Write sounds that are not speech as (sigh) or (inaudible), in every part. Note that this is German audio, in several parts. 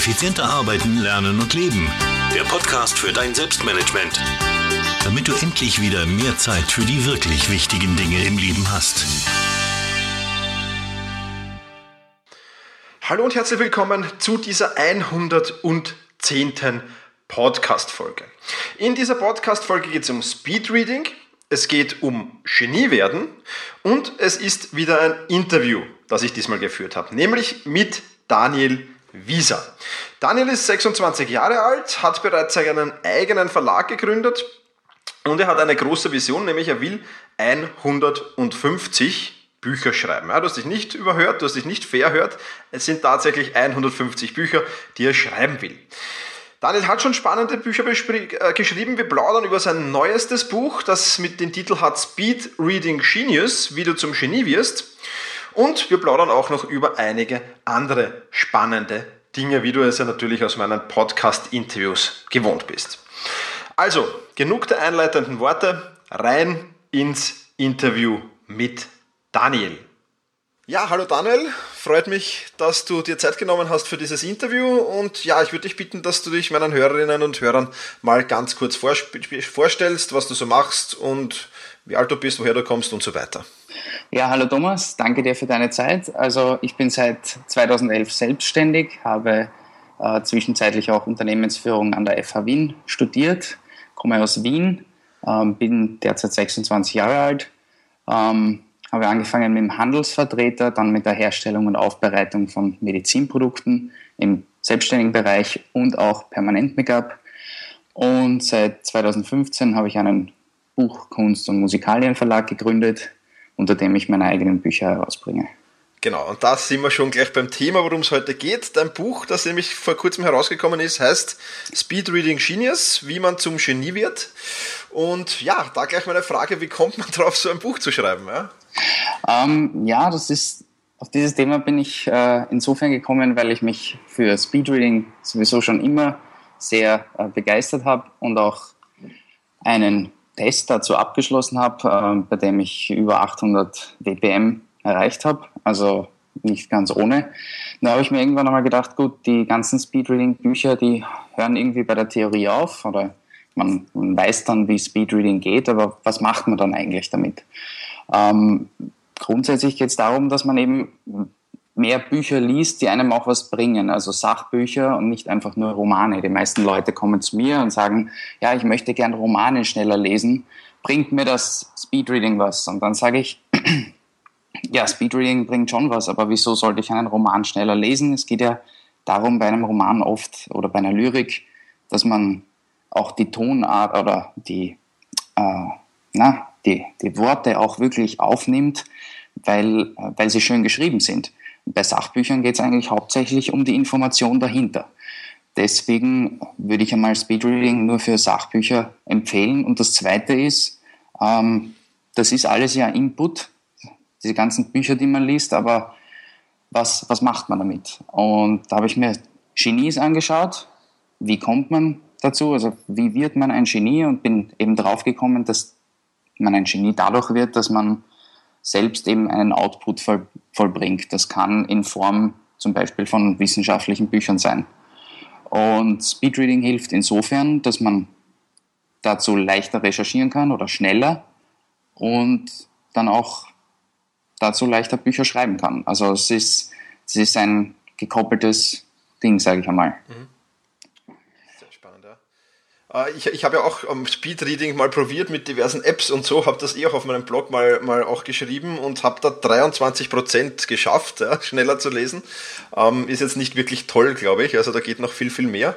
Effizienter arbeiten, lernen und leben. Der Podcast für dein Selbstmanagement. Damit du endlich wieder mehr Zeit für die wirklich wichtigen Dinge im Leben hast. Hallo und herzlich willkommen zu dieser 110. Podcast-Folge. In dieser Podcast-Folge geht es um Speedreading, es geht um Genie werden und es ist wieder ein Interview, das ich diesmal geführt habe, nämlich mit Daniel Wieser. Daniel ist 26 Jahre alt, hat bereits seinen eigenen Verlag gegründet und er hat eine große Vision, nämlich er will 150 Bücher schreiben. Ja, du hast dich nicht überhört, du hast dich nicht verhört. Es sind tatsächlich 150 Bücher, die er schreiben will. Daniel hat schon spannende Bücher äh, geschrieben. Wir plaudern über sein neuestes Buch, das mit dem Titel hat Speed Reading Genius, wie du zum Genie wirst. Und wir plaudern auch noch über einige andere spannende Dinge, wie du es ja natürlich aus meinen Podcast-Interviews gewohnt bist. Also, genug der einleitenden Worte, rein ins Interview mit Daniel. Ja, hallo Daniel, freut mich, dass du dir Zeit genommen hast für dieses Interview und ja, ich würde dich bitten, dass du dich meinen Hörerinnen und Hörern mal ganz kurz vorstellst, was du so machst und wie alt du bist, woher du kommst und so weiter. Ja, hallo Thomas, danke dir für deine Zeit. Also ich bin seit 2011 selbstständig, habe äh, zwischenzeitlich auch Unternehmensführung an der FH Wien studiert, komme aus Wien, ähm, bin derzeit 26 Jahre alt, ähm, habe angefangen mit dem Handelsvertreter, dann mit der Herstellung und Aufbereitung von Medizinprodukten im selbstständigen Bereich und auch Permanent-Make-up. Und seit 2015 habe ich einen Buch-, Kunst- und Musikalienverlag gegründet, unter dem ich meine eigenen Bücher herausbringe. Genau, und da sind wir schon gleich beim Thema, worum es heute geht. Dein Buch, das nämlich vor kurzem herausgekommen ist, heißt Speed Reading Genius, wie man zum Genie wird. Und ja, da gleich meine Frage, wie kommt man (laughs) drauf, so ein Buch zu schreiben? Ja, ähm, ja das ist, auf dieses Thema bin ich äh, insofern gekommen, weil ich mich für Speedreading sowieso schon immer sehr äh, begeistert habe und auch einen Test dazu abgeschlossen habe, äh, bei dem ich über 800 dPm erreicht habe, also nicht ganz ohne. Da habe ich mir irgendwann einmal gedacht, gut, die ganzen Speedreading-Bücher, die hören irgendwie bei der Theorie auf oder man, man weiß dann, wie Speedreading geht, aber was macht man dann eigentlich damit? Ähm, grundsätzlich geht es darum, dass man eben mehr Bücher liest, die einem auch was bringen, also Sachbücher und nicht einfach nur Romane. Die meisten Leute kommen zu mir und sagen, ja, ich möchte gern Romane schneller lesen, bringt mir das Speedreading was? Und dann sage ich, (clears throat) ja, Speedreading bringt schon was, aber wieso sollte ich einen Roman schneller lesen? Es geht ja darum bei einem Roman oft oder bei einer Lyrik, dass man auch die Tonart oder die, äh, na, die, die Worte auch wirklich aufnimmt, weil, äh, weil sie schön geschrieben sind. Bei Sachbüchern geht es eigentlich hauptsächlich um die Information dahinter. Deswegen würde ich einmal Speedreading nur für Sachbücher empfehlen. Und das Zweite ist, ähm, das ist alles ja Input, diese ganzen Bücher, die man liest, aber was, was macht man damit? Und da habe ich mir Genies angeschaut. Wie kommt man dazu? Also wie wird man ein Genie? Und bin eben draufgekommen, dass man ein Genie dadurch wird, dass man selbst eben einen Output vollbringt. Das kann in Form zum Beispiel von wissenschaftlichen Büchern sein. Und Speedreading hilft insofern, dass man dazu leichter recherchieren kann oder schneller und dann auch dazu leichter Bücher schreiben kann. Also es ist, es ist ein gekoppeltes Ding, sage ich einmal. Mhm. Äh, ich, ich habe ja auch Speedreading mal probiert mit diversen Apps und so, habe das eh auch auf meinem Blog mal, mal auch geschrieben und habe da 23% geschafft, ja, (laughs) schneller zu lesen. Ähm, ist jetzt nicht wirklich toll, glaube ich. Also da geht noch viel, viel mehr.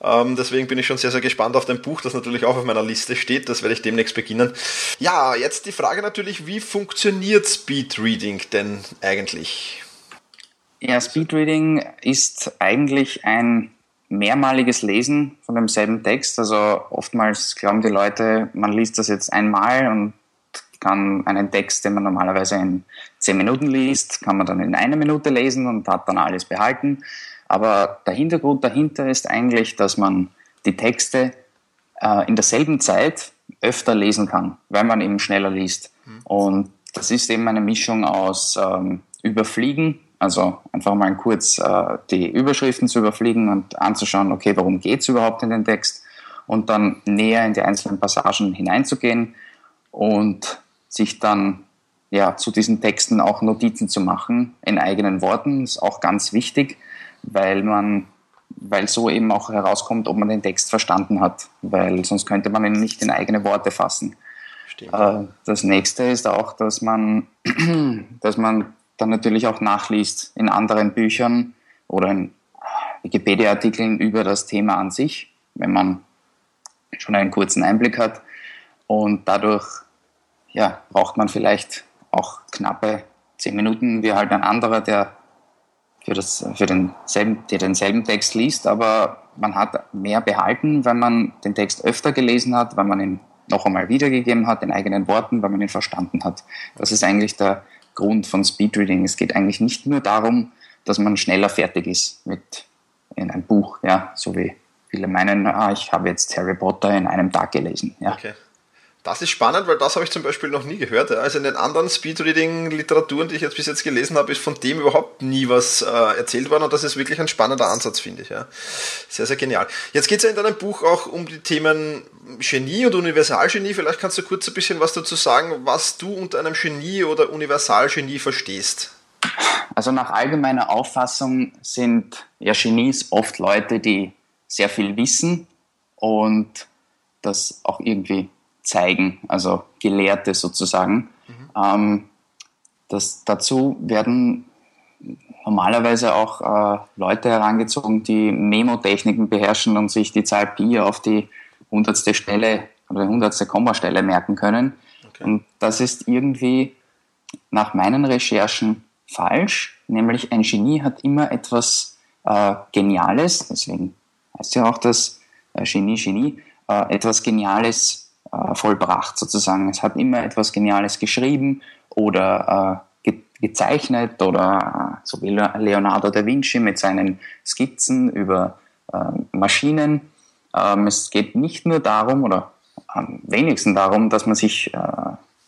Ähm, deswegen bin ich schon sehr, sehr gespannt auf dein Buch, das natürlich auch auf meiner Liste steht. Das werde ich demnächst beginnen. Ja, jetzt die Frage natürlich, wie funktioniert Speedreading denn eigentlich? Ja, Speedreading ist eigentlich ein mehrmaliges Lesen von demselben Text. Also oftmals glauben die Leute, man liest das jetzt einmal und kann einen Text, den man normalerweise in zehn Minuten liest, kann man dann in einer Minute lesen und hat dann alles behalten. Aber der Hintergrund dahinter ist eigentlich, dass man die Texte äh, in derselben Zeit öfter lesen kann, weil man eben schneller liest. Mhm. Und das ist eben eine Mischung aus ähm, Überfliegen Also einfach mal kurz äh, die Überschriften zu überfliegen und anzuschauen, okay, worum geht es überhaupt in den Text und dann näher in die einzelnen Passagen hineinzugehen und sich dann ja, zu diesen Texten auch Notizen zu machen in eigenen Worten, ist auch ganz wichtig, weil man, weil so eben auch herauskommt, ob man den Text verstanden hat, weil sonst könnte man ihn nicht in eigene Worte fassen. Äh, das nächste ist auch, dass man, (clears throat) dass man dann natürlich auch nachliest in anderen Büchern oder in Wikipedia-Artikeln über das Thema an sich, wenn man schon einen kurzen Einblick hat. Und dadurch ja, braucht man vielleicht auch knappe zehn Minuten, wie halt ein anderer, der für, das, für denselben, der denselben Text liest, aber man hat mehr behalten, wenn man den Text öfter gelesen hat, wenn man ihn noch einmal wiedergegeben hat in eigenen Worten, weil man ihn verstanden hat. Das ist eigentlich der Grund von Speedreading. Es geht eigentlich nicht nur darum, dass man schneller fertig ist mit in ein Buch, ja, so wie viele meinen, ah, ich habe jetzt Harry Potter in einem Tag gelesen. Ja. Okay. Das ist spannend, weil das habe ich zum Beispiel noch nie gehört. Also in den anderen Speedreading-Literaturen, die ich jetzt bis jetzt gelesen habe, ist von dem überhaupt nie was äh, erzählt worden und das ist wirklich ein spannender Ansatz, finde ich. Sehr, sehr genial. Jetzt geht es ja in deinem Buch auch um die Themen Genie und Universalgenie. Vielleicht kannst du kurz ein bisschen was dazu sagen, was du unter einem Genie oder Universalgenie verstehst. Also nach allgemeiner Auffassung sind ja Genies oft Leute, die sehr viel wissen und das auch irgendwie zeigen, also Gelehrte sozusagen. Mhm. Ähm, das, dazu werden normalerweise auch äh, Leute herangezogen, die Memotechniken beherrschen und sich die Zahl Pi auf die hundertste Stelle oder hundertste Kommastelle merken können. Okay. Und das ist irgendwie nach meinen Recherchen falsch, nämlich ein Genie hat immer etwas äh, Geniales, deswegen heißt ja auch das äh, Genie, Genie, äh, etwas Geniales äh, vollbracht sozusagen. Es hat immer etwas Geniales geschrieben oder äh, ge gezeichnet oder äh, so wie Leonardo da Vinci mit seinen Skizzen über äh, Maschinen. Ähm, es geht nicht nur darum oder am wenigsten darum, dass man sich, äh,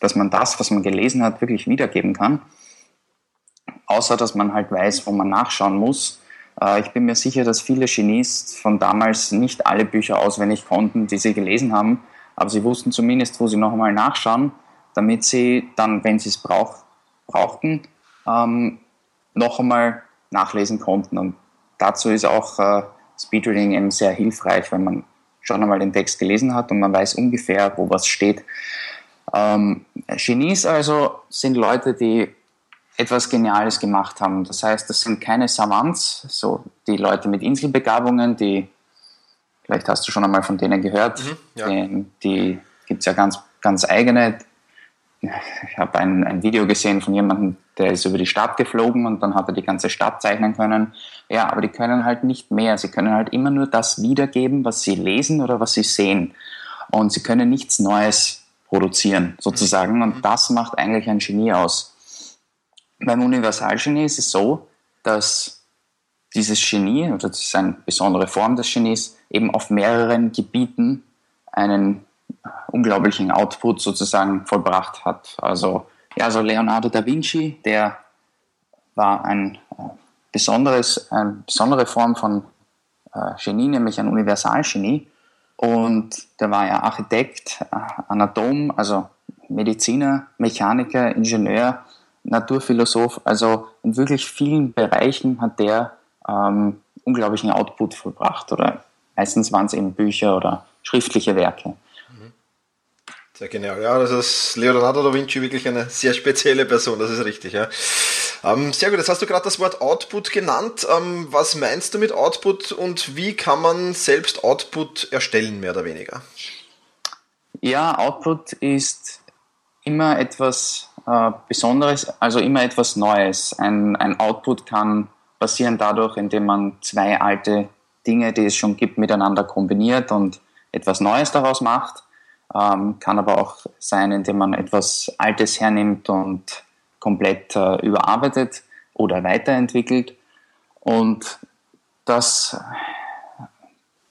dass man das, was man gelesen hat, wirklich wiedergeben kann. Außer dass man halt weiß, wo man nachschauen muss. Ich bin mir sicher, dass viele Genies von damals nicht alle Bücher auswendig konnten, die sie gelesen haben, aber sie wussten zumindest, wo sie noch einmal nachschauen, damit sie dann, wenn sie es brauch, brauchten, ähm, noch einmal nachlesen konnten. Und dazu ist auch äh, Speedreading eben sehr hilfreich, wenn man schon einmal den Text gelesen hat und man weiß ungefähr, wo was steht. Ähm, Genies also sind Leute, die etwas Geniales gemacht haben. Das heißt, das sind keine Savants, so die Leute mit Inselbegabungen, die Vielleicht hast du schon einmal von denen gehört. Mhm, ja. Die, die gibt es ja ganz, ganz eigene. Ich habe ein, ein Video gesehen von jemandem, der ist über die Stadt geflogen und dann hat er die ganze Stadt zeichnen können. Ja, aber die können halt nicht mehr. Sie können halt immer nur das wiedergeben, was sie lesen oder was sie sehen. Und sie können nichts Neues produzieren, sozusagen. Mhm. Und das macht eigentlich ein Genie aus. Beim Universalgenie ist es so, dass dieses Genie, oder das ist eine besondere Form des Genies, eben auf mehreren Gebieten einen unglaublichen Output sozusagen vollbracht hat. Also, ja, also Leonardo da Vinci, der war ein äh, besonderes, eine besondere Form von äh, Genie, nämlich ein Universalgenie. Und der war ja Architekt, äh, Anatom, also Mediziner, Mechaniker, Ingenieur, Naturphilosoph. Also in wirklich vielen Bereichen hat der ähm, unglaublichen Output vollbracht oder Meistens waren es eben Bücher oder schriftliche Werke. Sehr genial. Ja, das ist Leonardo da Vinci wirklich eine sehr spezielle Person, das ist richtig. Ja. Ähm, sehr gut, jetzt hast du gerade das Wort Output genannt. Ähm, was meinst du mit Output und wie kann man selbst Output erstellen, mehr oder weniger? Ja, Output ist immer etwas äh, Besonderes, also immer etwas Neues. Ein, ein Output kann passieren dadurch, indem man zwei alte Dinge, die es schon gibt, miteinander kombiniert und etwas Neues daraus macht. Ähm, kann aber auch sein, indem man etwas Altes hernimmt und komplett äh, überarbeitet oder weiterentwickelt. Und das,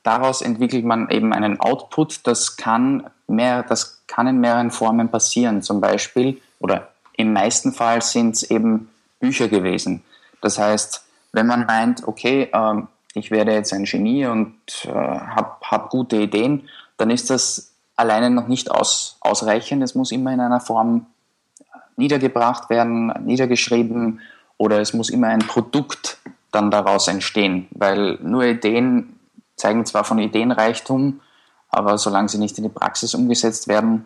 daraus entwickelt man eben einen Output, das kann, mehr, das kann in mehreren Formen passieren. Zum Beispiel, oder im meisten Fall sind es eben Bücher gewesen. Das heißt, wenn man meint, okay, ähm, ich werde jetzt ein Genie und äh, habe hab gute Ideen, dann ist das alleine noch nicht aus, ausreichend. Es muss immer in einer Form niedergebracht werden, niedergeschrieben oder es muss immer ein Produkt dann daraus entstehen, weil nur Ideen zeigen zwar von Ideenreichtum, aber solange sie nicht in die Praxis umgesetzt werden,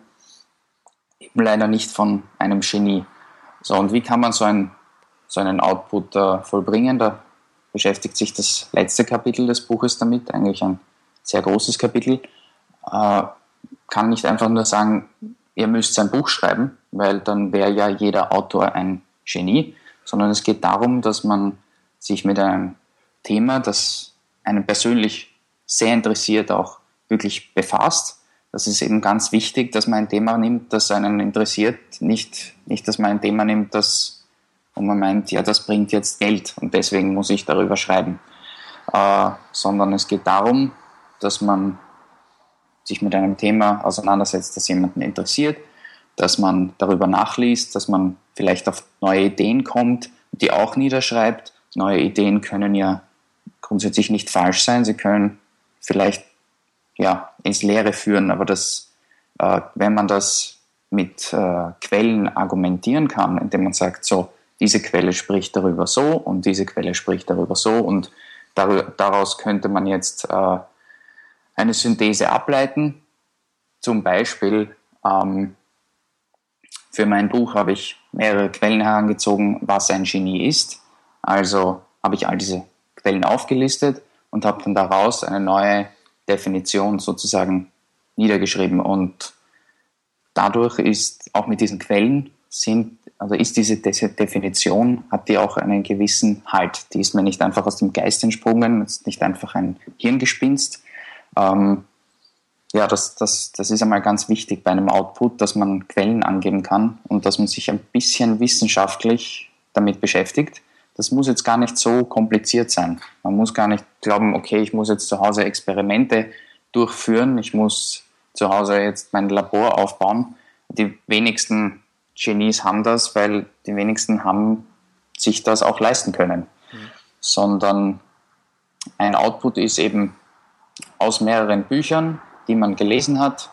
eben leider nicht von einem Genie. So, und wie kann man so, ein, so einen Output äh, vollbringen? Da beschäftigt sich das letzte Kapitel des Buches damit, eigentlich ein sehr großes Kapitel. Äh, kann nicht einfach nur sagen, ihr müsst ein Buch schreiben, weil dann wäre ja jeder Autor ein Genie, sondern es geht darum, dass man sich mit einem Thema, das einen persönlich sehr interessiert, auch wirklich befasst. Das ist eben ganz wichtig, dass man ein Thema nimmt, das einen interessiert, nicht, nicht dass man ein Thema nimmt, das, wo man meint, ja, das bringt jetzt Geld und deswegen muss ich darüber schreiben. Äh, sondern es geht darum, dass man sich mit einem Thema auseinandersetzt, das jemanden interessiert, dass man darüber nachliest, dass man vielleicht auf neue Ideen kommt, die auch niederschreibt. Neue Ideen können ja grundsätzlich nicht falsch sein, sie können vielleicht ja, ins Leere führen, aber das, äh, wenn man das mit äh, Quellen argumentieren kann, indem man sagt, so, diese Quelle spricht darüber so und diese Quelle spricht darüber so und daraus könnte man jetzt äh, eine Synthese ableiten. Zum Beispiel ähm, für mein Buch habe ich mehrere Quellen herangezogen, was ein Genie ist. Also habe ich all diese Quellen aufgelistet und habe dann daraus eine neue Definition sozusagen niedergeschrieben. Und dadurch ist auch mit diesen Quellen sind, also ist diese Definition, hat die auch einen gewissen Halt. Die ist mir nicht einfach aus dem Geist entsprungen, ist nicht einfach ein Hirngespinst, ähm, ja, das, das, das ist einmal ganz wichtig bei einem Output, dass man Quellen angeben kann und dass man sich ein bisschen wissenschaftlich damit beschäftigt. Das muss jetzt gar nicht so kompliziert sein. Man muss gar nicht glauben, okay, ich muss jetzt zu Hause Experimente durchführen, ich muss zu Hause jetzt mein Labor aufbauen. Die wenigsten Genies haben das, weil die wenigsten haben sich das auch leisten können. Mhm. Sondern ein Output ist eben aus mehreren Büchern, die man gelesen hat,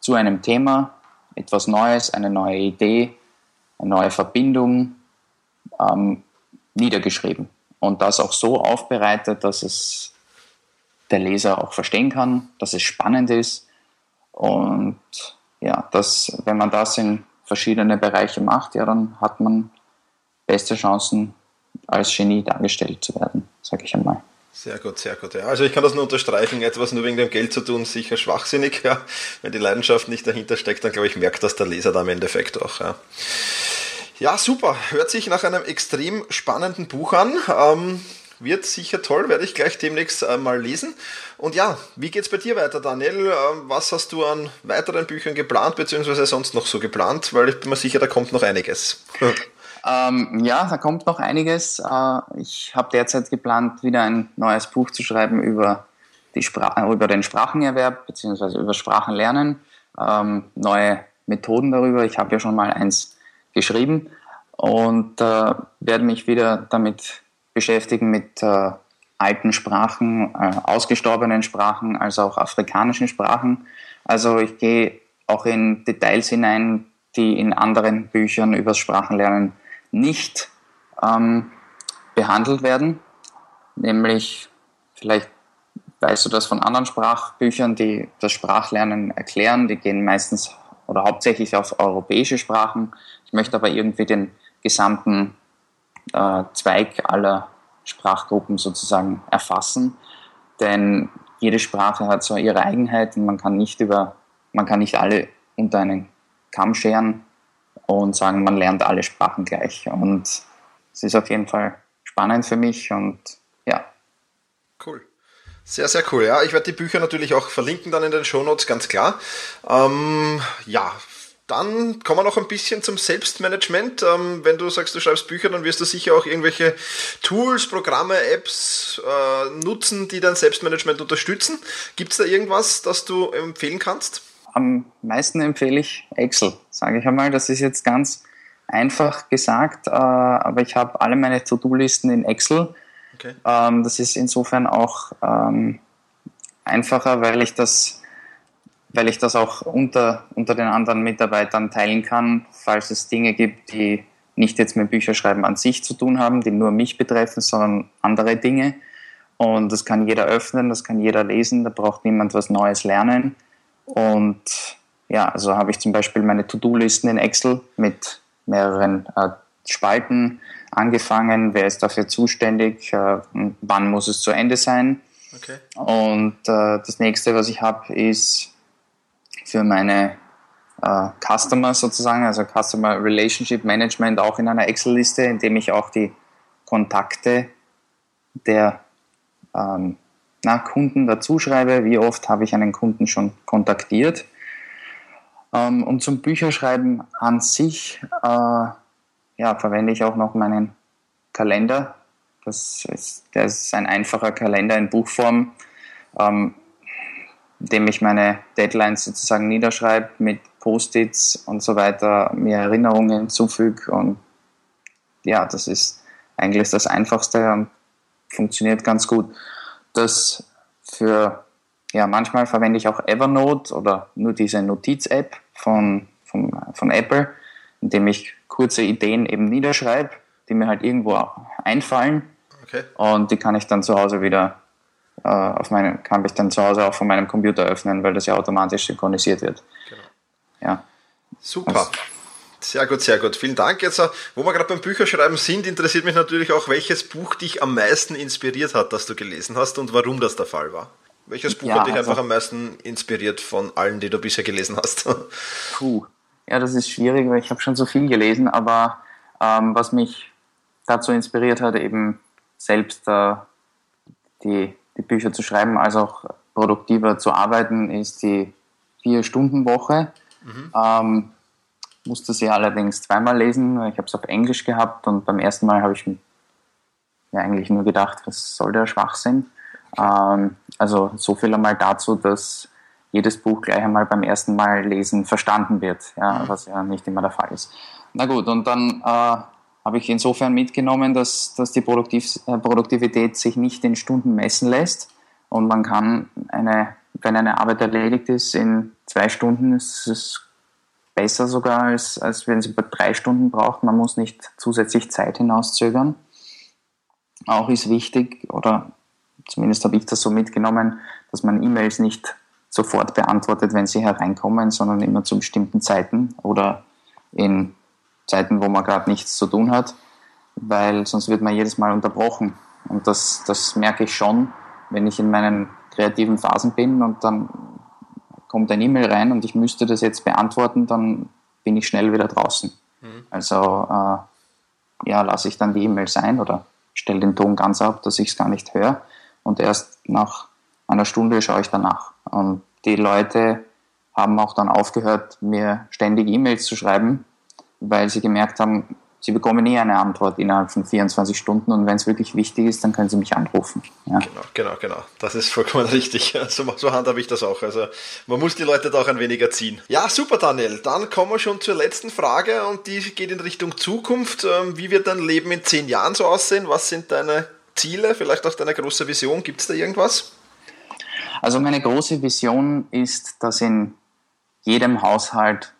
zu einem Thema, etwas Neues, eine neue Idee, eine neue Verbindung ähm, niedergeschrieben. Und das auch so aufbereitet, dass es der Leser auch verstehen kann, dass es spannend ist. Und ja, das, wenn man das in verschiedene Bereiche macht, ja, dann hat man beste Chancen, als Genie dargestellt zu werden, sage ich einmal. Sehr gut, sehr gut. Ja. Also ich kann das nur unterstreichen, etwas nur wegen dem Geld zu tun, sicher schwachsinnig. Ja. Wenn die Leidenschaft nicht dahinter steckt, dann glaube ich, merkt das der Leser da im Endeffekt auch. Ja. ja, super. Hört sich nach einem extrem spannenden Buch an. Ähm, wird sicher toll, werde ich gleich demnächst äh, mal lesen. Und ja, wie geht's bei dir weiter, Daniel? Ähm, was hast du an weiteren Büchern geplant, beziehungsweise sonst noch so geplant? Weil ich bin mir sicher, da kommt noch einiges. (laughs) Ähm, ja, da kommt noch einiges. Äh, ich habe derzeit geplant, wieder ein neues Buch zu schreiben über, die Spra über den Sprachenerwerb bzw. über Sprachenlernen. Ähm, neue Methoden darüber. Ich habe ja schon mal eins geschrieben und äh, werde mich wieder damit beschäftigen mit äh, alten Sprachen, äh, ausgestorbenen Sprachen, also auch afrikanischen Sprachen. Also ich gehe auch in Details hinein, die in anderen Büchern übers Sprachenlernen nicht ähm, behandelt werden, nämlich vielleicht weißt du das von anderen Sprachbüchern, die das Sprachlernen erklären, die gehen meistens oder hauptsächlich auf europäische Sprachen. Ich möchte aber irgendwie den gesamten äh, Zweig aller Sprachgruppen sozusagen erfassen, denn jede Sprache hat so ihre Eigenheit und man kann nicht über, man kann nicht alle unter einen Kamm scheren und sagen, man lernt alle Sprachen gleich. Und es ist auf jeden Fall spannend für mich und ja. Cool. Sehr, sehr cool. Ja, ich werde die Bücher natürlich auch verlinken dann in den Shownotes, ganz klar. Ähm, ja, dann kommen wir noch ein bisschen zum Selbstmanagement. Ähm, wenn du sagst, du schreibst Bücher, dann wirst du sicher auch irgendwelche Tools, Programme, Apps äh, nutzen, die dein Selbstmanagement unterstützen. Gibt es da irgendwas, das du empfehlen kannst? am meisten empfehle ich Excel, sage ich einmal. Das ist jetzt ganz einfach gesagt, äh, aber ich habe alle meine To-Do-Listen in Excel. Okay. Ähm, das ist insofern auch ähm, einfacher, weil ich das weil ich das auch unter, unter den anderen Mitarbeitern teilen kann, falls es Dinge gibt, die nicht jetzt mit Bücherschreiben an sich zu tun haben, die nur mich betreffen, sondern andere Dinge. Und das kann jeder öffnen, das kann jeder lesen, da braucht niemand was Neues lernen. Und ja, also habe ich zum Beispiel meine To-Do-Listen in Excel mit mehreren äh, Spalten angefangen, wer ist dafür zuständig, äh, wann muss es zu Ende sein. Okay. Und äh, das nächste, was ich habe, ist für meine äh, Customer sozusagen, also Customer Relationship Management auch in einer Excel-Liste, in dem ich auch die Kontakte der ähm, na, Kunden dazu schreibe. Wie oft habe ich einen Kunden schon kontaktiert? Ähm, und zum Bücherschreiben an sich äh, ja, verwende ich auch noch meinen Kalender. Das ist, das ist ein einfacher Kalender in Buchform. Ähm, indem ich meine Deadlines sozusagen niederschreibe mit Post-its und so weiter, mir Erinnerungen hinzufüge und ja, das ist eigentlich das Einfachste und funktioniert ganz gut. Das für, ja, manchmal verwende ich auch Evernote oder nur diese Notiz-App von, von, von Apple, indem ich kurze Ideen eben niederschreibe, die mir halt irgendwo einfallen. Okay. Und die kann ich dann zu Hause wieder äh, auf meinem, kann ich dann zu Hause auch von meinem Computer öffnen, weil das ja automatisch synchronisiert wird. Genau. Ja. Super. Also, sehr gut, sehr gut. Vielen Dank. Jetzt, äh, wo wir gerade beim Bücherschreiben sind, interessiert mich natürlich auch, welches Buch dich am meisten inspiriert hat, das du gelesen hast und warum das der Fall war. Welches Buch ja, hat dich also, einfach am meisten inspiriert von allen, die du bisher gelesen hast? (laughs) Puh. Ja, das ist schwierig, weil ich habe schon so viel gelesen, aber ähm, was mich dazu inspiriert hat, eben selbst äh, die die Bücher zu schreiben, als auch produktiver zu arbeiten, ist die Vier-Stunden-Woche. Mhm. Ähm, musste sie allerdings zweimal lesen. Ich habe es auf Englisch gehabt und beim ersten Mal habe ich mir ja, eigentlich nur gedacht, was soll der Schwachsinn? Ähm, also so viel einmal dazu, dass jedes Buch gleich einmal beim ersten Mal lesen verstanden wird, ja, mhm. was ja nicht immer der Fall ist. Na gut, und dann äh, habe ich insofern mitgenommen, dass, dass die Produktiv äh, Produktivität sich nicht in Stunden messen lässt und man kann eine, wenn eine Arbeit erledigt ist, in zwei Stunden ist es besser sogar, als, als wenn sie drei Stunden braucht. Man muss nicht zusätzlich Zeit hinauszögern. Auch ist wichtig, oder zumindest habe ich das so mitgenommen, dass man E-Mails nicht sofort beantwortet, wenn sie hereinkommen, sondern immer zu bestimmten Zeiten oder in Zeiten, wo man gerade nichts zu tun hat, weil sonst wird man jedes Mal unterbrochen. Und das, das merke ich schon, wenn ich in meinen kreativen Phasen bin und dann kommt ein E-Mail rein und ich müsste das jetzt beantworten, dann bin ich schnell wieder draußen. Mhm. Also äh, ja, lasse ich dann die E-Mail sein oder stelle den Ton ganz ab, dass ich es gar nicht höre. Und erst nach einer Stunde schaue ich danach. Und die Leute haben auch dann aufgehört, mir ständig E-Mails zu schreiben, weil sie gemerkt haben, sie bekommen eh eine Antwort innerhalb von 24 Stunden und wenn es wirklich wichtig ist, dann können sie mich anrufen. Ja. Genau, genau, genau. Das ist vollkommen (laughs) richtig. So, so handhabe ich das auch. Also man muss die Leute da auch ein wenig erziehen. Ja, super, Daniel. Dann kommen wir schon zur letzten Frage und die geht in Richtung Zukunft. Ähm, wie wird dein Leben in zehn Jahren so aussehen? Was sind deine Ziele, vielleicht auch deine große Vision? Gibt es da irgendwas? Also meine große Vision ist, dass in jedem Haushalt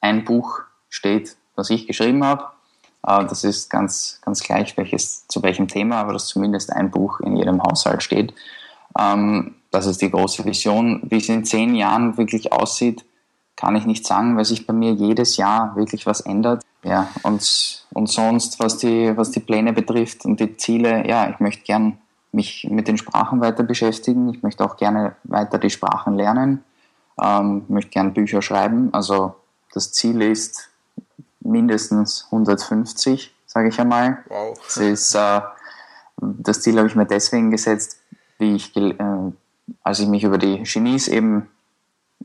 ein Buch steht, was ich geschrieben habe. Äh, das ist ganz, ganz gleich, welches, zu welchem Thema, aber dass zumindest ein Buch in jedem Haushalt steht. Ähm, das ist die große Vision. Wie es in zehn Jahren wirklich aussieht, kann ich nicht sagen, weil sich bei mir jedes Jahr wirklich was ändert. Ja, und, und sonst, was die, was die Pläne betrifft und die Ziele, ja, ich möchte gern mich mit den Sprachen weiter beschäftigen. Ich möchte auch gerne weiter die Sprachen lernen. Ähm, möchte gern Bücher schreiben. Also das Ziel ist, mindestens 150, sage ich einmal. Wow. Das, ist, äh, das Ziel habe ich mir deswegen gesetzt, wie ich, äh, als ich mich über die Genies eben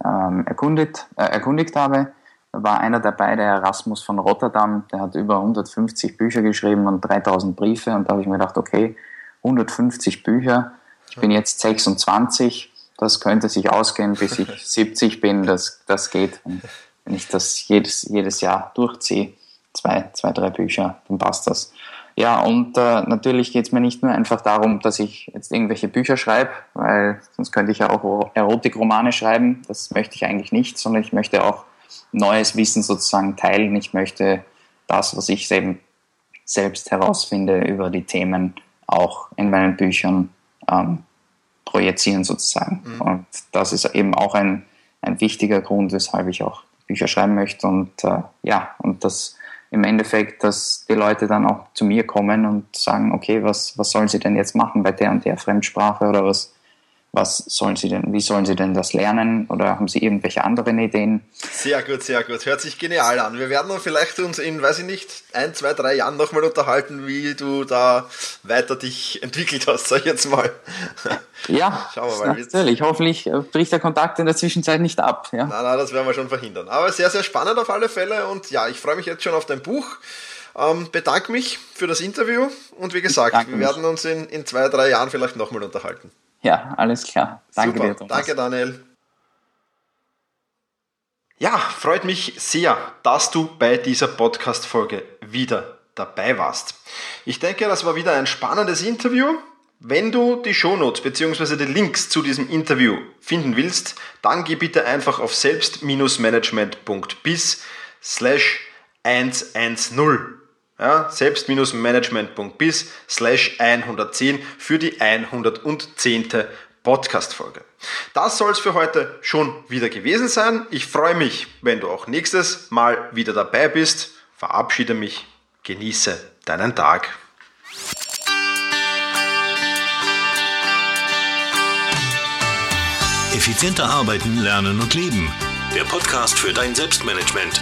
ähm, erkundet, äh, erkundigt habe, war einer dabei, der Erasmus von Rotterdam, der hat über 150 Bücher geschrieben und 3000 Briefe und da habe ich mir gedacht, okay, 150 Bücher, ich bin jetzt 26, das könnte sich ausgehen, bis ich (laughs) 70 bin, das, das geht. Und wenn ich das jedes, jedes Jahr durchziehe, zwei, zwei, drei Bücher, dann passt das. Ja, und äh, natürlich geht es mir nicht nur einfach darum, dass ich jetzt irgendwelche Bücher schreibe, weil sonst könnte ich ja auch Erotikromane schreiben. Das möchte ich eigentlich nicht, sondern ich möchte auch neues Wissen sozusagen teilen. Ich möchte das, was ich eben selbst herausfinde über die Themen, auch in meinen Büchern ähm, projizieren sozusagen. Mhm. Und das ist eben auch ein, ein wichtiger Grund, weshalb ich auch Bücher schreiben möchte. Und äh, ja, und das im Endeffekt, dass die Leute dann auch zu mir kommen und sagen, okay, was, was sollen sie denn jetzt machen bei der und der Fremdsprache oder was, was sollen sie denn, wie sollen sie denn das lernen oder haben sie irgendwelche anderen Ideen? Sehr gut, sehr gut. Hört sich genial an. Wir werden vielleicht uns in, weiß ich nicht, ein, zwei, drei Jahren nochmal unterhalten, wie du da weiter dich entwickelt hast, sag ich jetzt mal. Ja, (laughs) Schauen wir mal. natürlich. Hoffentlich äh, bricht der Kontakt in der Zwischenzeit nicht ab. Ja. Nein, nein, das werden wir schon verhindern. Aber sehr, sehr spannend auf alle Fälle und ja, ich freue mich jetzt schon auf dein Buch. Ähm, bedanke mich für das Interview und wie gesagt, wir werden uns in, in zwei, drei Jahren vielleicht nochmal unterhalten. Ja, alles klar. Danke Super. dir, Thomas. Danke, Daniel. Ja, freut mich sehr, dass du bei dieser Podcast-Folge wieder dabei warst. Ich denke, das war wieder ein spannendes Interview. Wenn du die Shownotes bzw. die Links zu diesem Interview finden willst, dann geh bitte einfach auf selbst-management.bis slash 110 ja, selbst-management.bis slash 110 für die 110. Podcast-Folge. Das soll es für heute schon wieder gewesen sein. Ich freue mich, wenn du auch nächstes Mal wieder dabei bist. Verabschiede mich, genieße deinen Tag. Effizienter arbeiten, lernen und leben. Der Podcast für dein Selbstmanagement